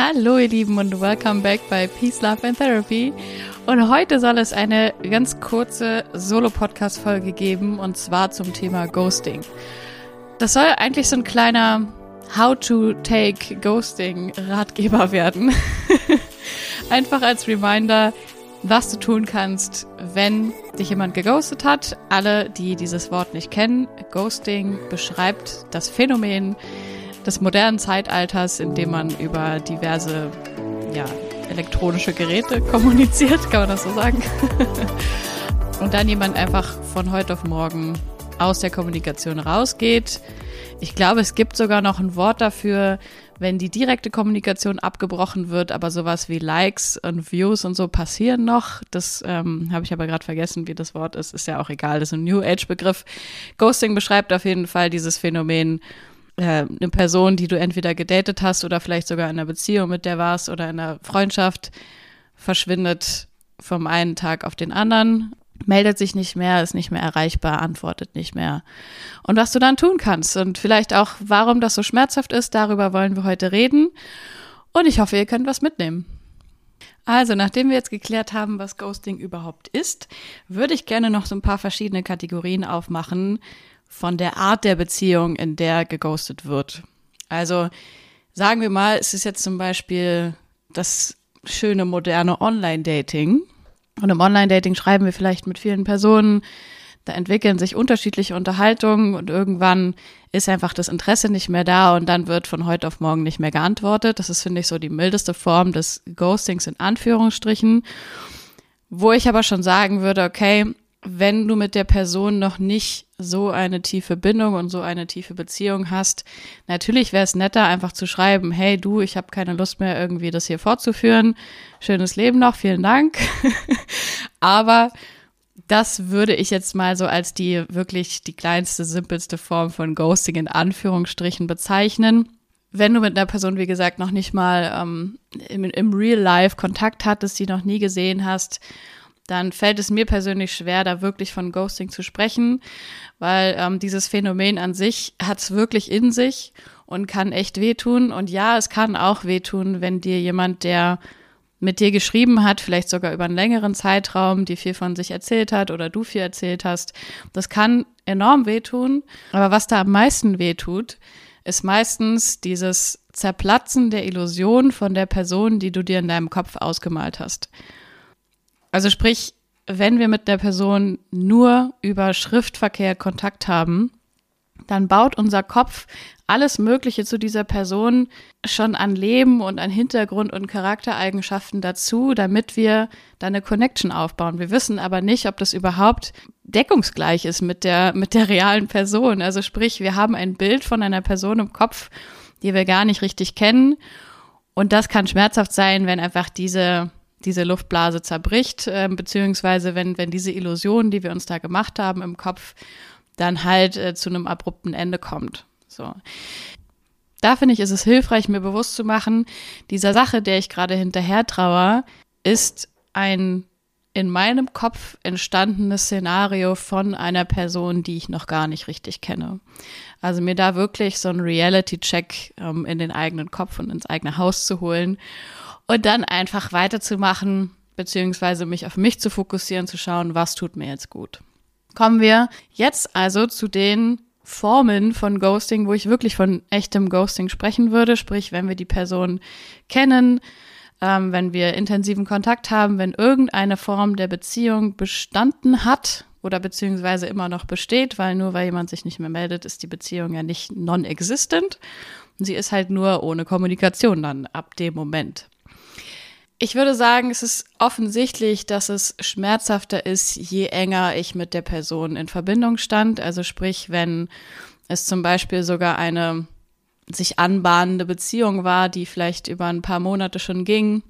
Hallo ihr Lieben und welcome back bei Peace, Love and Therapy. Und heute soll es eine ganz kurze Solo-Podcast-Folge geben und zwar zum Thema Ghosting. Das soll eigentlich so ein kleiner How to Take Ghosting Ratgeber werden. Einfach als Reminder, was du tun kannst, wenn dich jemand geghostet hat. Alle, die dieses Wort nicht kennen, Ghosting beschreibt das Phänomen, des modernen Zeitalters, in dem man über diverse ja, elektronische Geräte kommuniziert, kann man das so sagen. Und dann jemand einfach von heute auf morgen aus der Kommunikation rausgeht. Ich glaube, es gibt sogar noch ein Wort dafür, wenn die direkte Kommunikation abgebrochen wird, aber sowas wie Likes und Views und so passieren noch. Das ähm, habe ich aber gerade vergessen, wie das Wort ist. Ist ja auch egal. Das ist ein New Age-Begriff. Ghosting beschreibt auf jeden Fall dieses Phänomen, eine Person, die du entweder gedatet hast oder vielleicht sogar in einer Beziehung mit der warst oder in einer Freundschaft, verschwindet vom einen Tag auf den anderen, meldet sich nicht mehr, ist nicht mehr erreichbar, antwortet nicht mehr. Und was du dann tun kannst und vielleicht auch, warum das so schmerzhaft ist, darüber wollen wir heute reden. Und ich hoffe, ihr könnt was mitnehmen. Also, nachdem wir jetzt geklärt haben, was Ghosting überhaupt ist, würde ich gerne noch so ein paar verschiedene Kategorien aufmachen, von der Art der Beziehung, in der geghostet wird. Also sagen wir mal, es ist jetzt zum Beispiel das schöne moderne Online-Dating. Und im Online-Dating schreiben wir vielleicht mit vielen Personen, da entwickeln sich unterschiedliche Unterhaltungen und irgendwann ist einfach das Interesse nicht mehr da und dann wird von heute auf morgen nicht mehr geantwortet. Das ist, finde ich, so die mildeste Form des Ghostings in Anführungsstrichen. Wo ich aber schon sagen würde, okay, wenn du mit der Person noch nicht so eine tiefe Bindung und so eine tiefe Beziehung hast, natürlich wäre es netter, einfach zu schreiben, hey du, ich habe keine Lust mehr, irgendwie das hier fortzuführen. Schönes Leben noch, vielen Dank. Aber das würde ich jetzt mal so als die wirklich die kleinste, simpelste Form von Ghosting in Anführungsstrichen bezeichnen. Wenn du mit einer Person, wie gesagt, noch nicht mal ähm, im, im Real Life Kontakt hattest, die noch nie gesehen hast dann fällt es mir persönlich schwer, da wirklich von Ghosting zu sprechen, weil ähm, dieses Phänomen an sich hat es wirklich in sich und kann echt wehtun. Und ja, es kann auch wehtun, wenn dir jemand, der mit dir geschrieben hat, vielleicht sogar über einen längeren Zeitraum, die viel von sich erzählt hat oder du viel erzählt hast. Das kann enorm wehtun. Aber was da am meisten wehtut, ist meistens dieses Zerplatzen der Illusion von der Person, die du dir in deinem Kopf ausgemalt hast. Also sprich, wenn wir mit der Person nur über Schriftverkehr Kontakt haben, dann baut unser Kopf alles Mögliche zu dieser Person schon an Leben und an Hintergrund und Charaktereigenschaften dazu, damit wir da eine Connection aufbauen. Wir wissen aber nicht, ob das überhaupt deckungsgleich ist mit der, mit der realen Person. Also sprich, wir haben ein Bild von einer Person im Kopf, die wir gar nicht richtig kennen. Und das kann schmerzhaft sein, wenn einfach diese diese Luftblase zerbricht, äh, beziehungsweise wenn, wenn diese Illusion, die wir uns da gemacht haben im Kopf, dann halt äh, zu einem abrupten Ende kommt. So. Da finde ich, ist es hilfreich, mir bewusst zu machen, dieser Sache, der ich gerade hinterher traue, ist ein in meinem Kopf entstandenes Szenario von einer Person, die ich noch gar nicht richtig kenne. Also mir da wirklich so einen Reality-Check ähm, in den eigenen Kopf und ins eigene Haus zu holen und dann einfach weiterzumachen, beziehungsweise mich auf mich zu fokussieren, zu schauen, was tut mir jetzt gut. Kommen wir jetzt also zu den Formen von Ghosting, wo ich wirklich von echtem Ghosting sprechen würde, sprich, wenn wir die Person kennen, ähm, wenn wir intensiven Kontakt haben, wenn irgendeine Form der Beziehung bestanden hat oder beziehungsweise immer noch besteht, weil nur weil jemand sich nicht mehr meldet, ist die Beziehung ja nicht non-existent. Sie ist halt nur ohne Kommunikation dann ab dem Moment. Ich würde sagen, es ist offensichtlich, dass es schmerzhafter ist, je enger ich mit der Person in Verbindung stand. Also sprich, wenn es zum Beispiel sogar eine sich anbahnende Beziehung war, die vielleicht über ein paar Monate schon ging,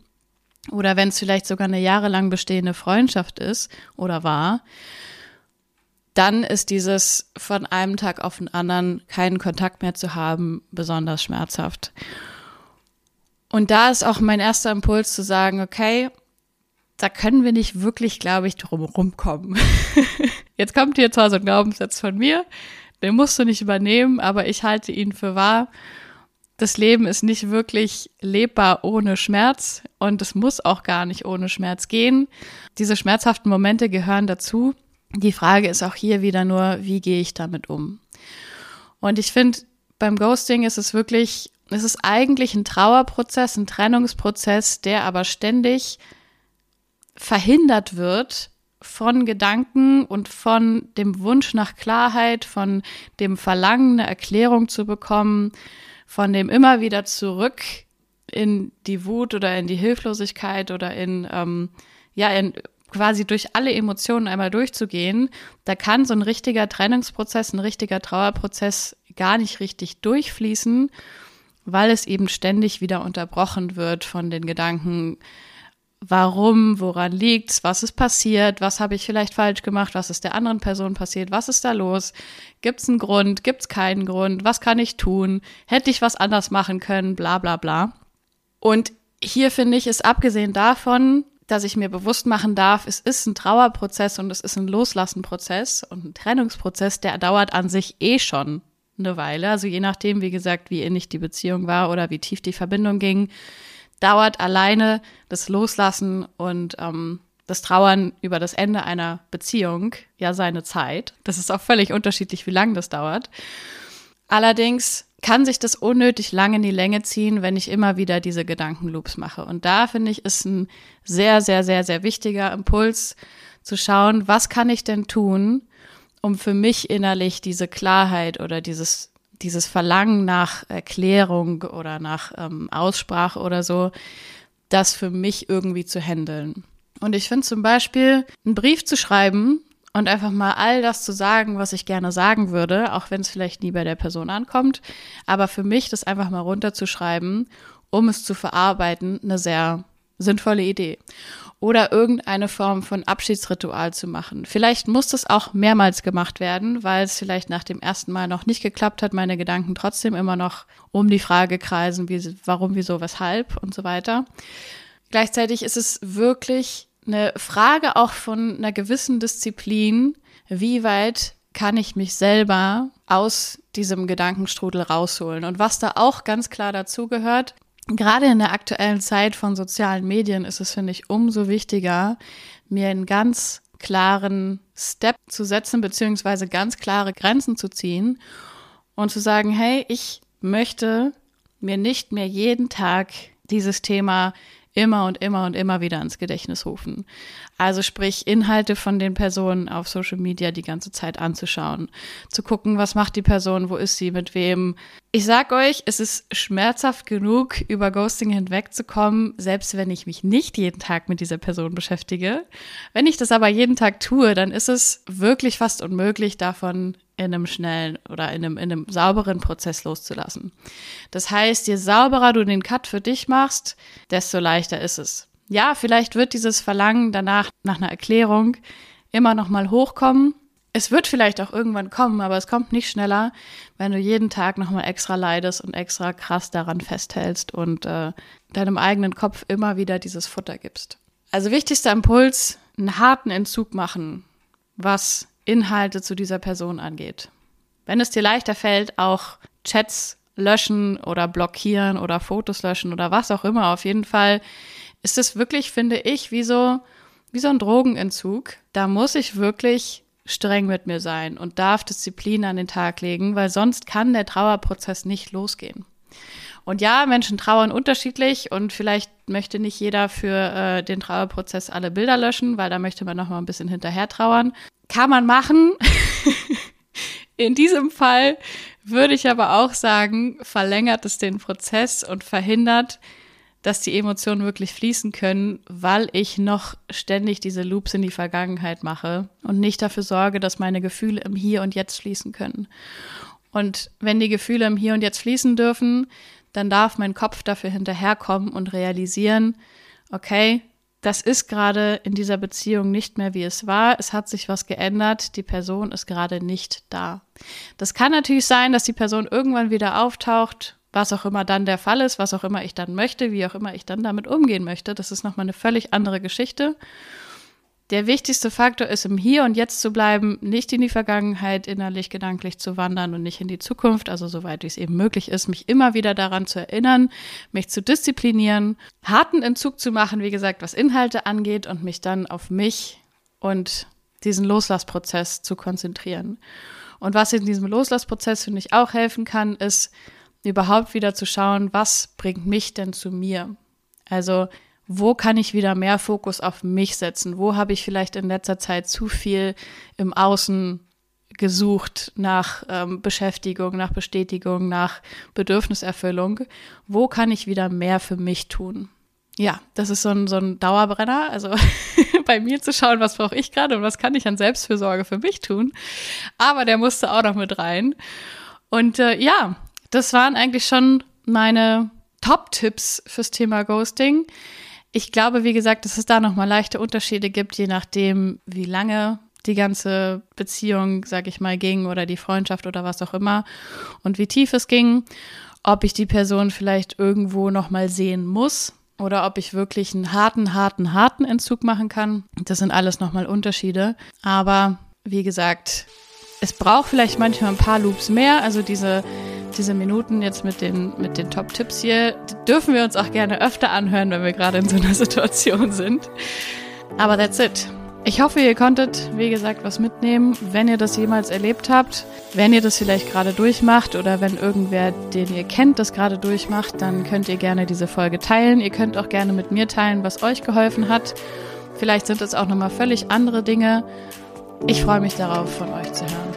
oder wenn es vielleicht sogar eine jahrelang bestehende Freundschaft ist oder war, dann ist dieses von einem Tag auf den anderen keinen Kontakt mehr zu haben besonders schmerzhaft. Und da ist auch mein erster Impuls zu sagen, okay, da können wir nicht wirklich, glaube ich, drum rumkommen. Jetzt kommt hier zwar so ein Glaubenssatz von mir, den musst du nicht übernehmen, aber ich halte ihn für wahr. das Leben ist nicht wirklich lebbar ohne Schmerz und es muss auch gar nicht ohne Schmerz gehen. Diese schmerzhaften Momente gehören dazu. Die Frage ist auch hier wieder nur, wie gehe ich damit um? Und ich finde, beim Ghosting ist es wirklich, es ist eigentlich ein Trauerprozess, ein Trennungsprozess, der aber ständig verhindert wird von Gedanken und von dem Wunsch nach Klarheit, von dem Verlangen, eine Erklärung zu bekommen, von dem immer wieder zurück in die Wut oder in die Hilflosigkeit oder in, ähm, ja, in quasi durch alle Emotionen einmal durchzugehen, da kann so ein richtiger Trennungsprozess, ein richtiger Trauerprozess gar nicht richtig durchfließen, weil es eben ständig wieder unterbrochen wird von den Gedanken, warum, woran liegt's, was ist passiert, was habe ich vielleicht falsch gemacht, was ist der anderen Person passiert, was ist da los, gibt's einen Grund, gibt's keinen Grund, was kann ich tun, hätte ich was anders machen können, bla bla bla. Und hier finde ich es abgesehen davon, dass ich mir bewusst machen darf, es ist ein Trauerprozess und es ist ein Loslassenprozess und ein Trennungsprozess, der dauert an sich eh schon eine Weile. Also je nachdem, wie gesagt, wie innig die Beziehung war oder wie tief die Verbindung ging, dauert alleine das Loslassen und ähm, das Trauern über das Ende einer Beziehung ja seine Zeit. Das ist auch völlig unterschiedlich, wie lange das dauert. Allerdings kann sich das unnötig lange in die Länge ziehen, wenn ich immer wieder diese Gedankenloops mache. Und da finde ich, ist ein sehr, sehr, sehr, sehr wichtiger Impuls zu schauen, was kann ich denn tun, um für mich innerlich diese Klarheit oder dieses dieses Verlangen nach Erklärung oder nach ähm, Aussprache oder so, das für mich irgendwie zu handeln. Und ich finde zum Beispiel, einen Brief zu schreiben und einfach mal all das zu sagen, was ich gerne sagen würde, auch wenn es vielleicht nie bei der Person ankommt, aber für mich das einfach mal runterzuschreiben, um es zu verarbeiten, eine sehr sinnvolle Idee oder irgendeine Form von Abschiedsritual zu machen. Vielleicht muss das auch mehrmals gemacht werden, weil es vielleicht nach dem ersten Mal noch nicht geklappt hat, meine Gedanken trotzdem immer noch um die Frage kreisen, wie, warum, wieso, weshalb und so weiter. Gleichzeitig ist es wirklich eine Frage auch von einer gewissen Disziplin, wie weit kann ich mich selber aus diesem Gedankenstrudel rausholen. Und was da auch ganz klar dazu gehört, gerade in der aktuellen Zeit von sozialen Medien ist es, finde ich, umso wichtiger, mir einen ganz klaren Step zu setzen, beziehungsweise ganz klare Grenzen zu ziehen und zu sagen, hey, ich möchte mir nicht mehr jeden Tag dieses Thema immer und immer und immer wieder ins Gedächtnis rufen. Also sprich, Inhalte von den Personen auf Social Media die ganze Zeit anzuschauen, zu gucken, was macht die Person, wo ist sie, mit wem. Ich sag euch, es ist schmerzhaft genug, über Ghosting hinwegzukommen, selbst wenn ich mich nicht jeden Tag mit dieser Person beschäftige. Wenn ich das aber jeden Tag tue, dann ist es wirklich fast unmöglich, davon in einem schnellen oder in einem, in einem sauberen Prozess loszulassen. Das heißt, je sauberer du den Cut für dich machst, desto leichter ist es. Ja, vielleicht wird dieses Verlangen danach nach einer Erklärung immer noch mal hochkommen. Es wird vielleicht auch irgendwann kommen, aber es kommt nicht schneller, wenn du jeden Tag noch mal extra leidest und extra krass daran festhältst und äh, deinem eigenen Kopf immer wieder dieses Futter gibst. Also wichtigster Impuls, einen harten Entzug machen, was Inhalte zu dieser Person angeht. Wenn es dir leichter fällt, auch Chats löschen oder blockieren oder Fotos löschen oder was auch immer, auf jeden Fall ist es wirklich, finde ich, wie so, wie so ein Drogenentzug. Da muss ich wirklich streng mit mir sein und darf Disziplin an den Tag legen, weil sonst kann der Trauerprozess nicht losgehen. Und ja, Menschen trauern unterschiedlich und vielleicht möchte nicht jeder für äh, den Trauerprozess alle Bilder löschen, weil da möchte man noch mal ein bisschen hinterher trauern. Kann man machen. In diesem Fall würde ich aber auch sagen, verlängert es den Prozess und verhindert, dass die Emotionen wirklich fließen können, weil ich noch ständig diese Loops in die Vergangenheit mache und nicht dafür sorge, dass meine Gefühle im Hier und Jetzt fließen können. Und wenn die Gefühle im Hier und Jetzt fließen dürfen, dann darf mein Kopf dafür hinterherkommen und realisieren, okay, das ist gerade in dieser Beziehung nicht mehr wie es war. Es hat sich was geändert. Die Person ist gerade nicht da. Das kann natürlich sein, dass die Person irgendwann wieder auftaucht, was auch immer dann der Fall ist, was auch immer ich dann möchte, wie auch immer ich dann damit umgehen möchte. Das ist nochmal eine völlig andere Geschichte. Der wichtigste Faktor ist, im Hier und Jetzt zu bleiben, nicht in die Vergangenheit innerlich gedanklich zu wandern und nicht in die Zukunft, also soweit es eben möglich ist, mich immer wieder daran zu erinnern, mich zu disziplinieren, harten Entzug zu machen, wie gesagt, was Inhalte angeht und mich dann auf mich und diesen Loslassprozess zu konzentrieren. Und was in diesem Loslassprozess, finde ich, auch helfen kann, ist überhaupt wieder zu schauen, was bringt mich denn zu mir? Also, wo kann ich wieder mehr Fokus auf mich setzen? Wo habe ich vielleicht in letzter Zeit zu viel im Außen gesucht nach ähm, Beschäftigung, nach Bestätigung, nach Bedürfniserfüllung? Wo kann ich wieder mehr für mich tun? Ja, das ist so ein, so ein Dauerbrenner. Also bei mir zu schauen, was brauche ich gerade und was kann ich an Selbstfürsorge für mich tun. Aber der musste auch noch mit rein. Und äh, ja, das waren eigentlich schon meine Top-Tipps fürs Thema Ghosting. Ich glaube, wie gesagt, dass es da nochmal leichte Unterschiede gibt, je nachdem, wie lange die ganze Beziehung, sag ich mal, ging oder die Freundschaft oder was auch immer und wie tief es ging, ob ich die Person vielleicht irgendwo nochmal sehen muss oder ob ich wirklich einen harten, harten, harten Entzug machen kann. Das sind alles nochmal Unterschiede. Aber wie gesagt, es braucht vielleicht manchmal ein paar Loops mehr. Also diese diese Minuten jetzt mit den, mit den Top-Tipps hier dürfen wir uns auch gerne öfter anhören, wenn wir gerade in so einer Situation sind. Aber that's it. Ich hoffe, ihr konntet, wie gesagt, was mitnehmen, wenn ihr das jemals erlebt habt. Wenn ihr das vielleicht gerade durchmacht oder wenn irgendwer, den ihr kennt, das gerade durchmacht, dann könnt ihr gerne diese Folge teilen. Ihr könnt auch gerne mit mir teilen, was euch geholfen hat. Vielleicht sind es auch nochmal völlig andere Dinge. Ich freue mich darauf, von euch zu hören.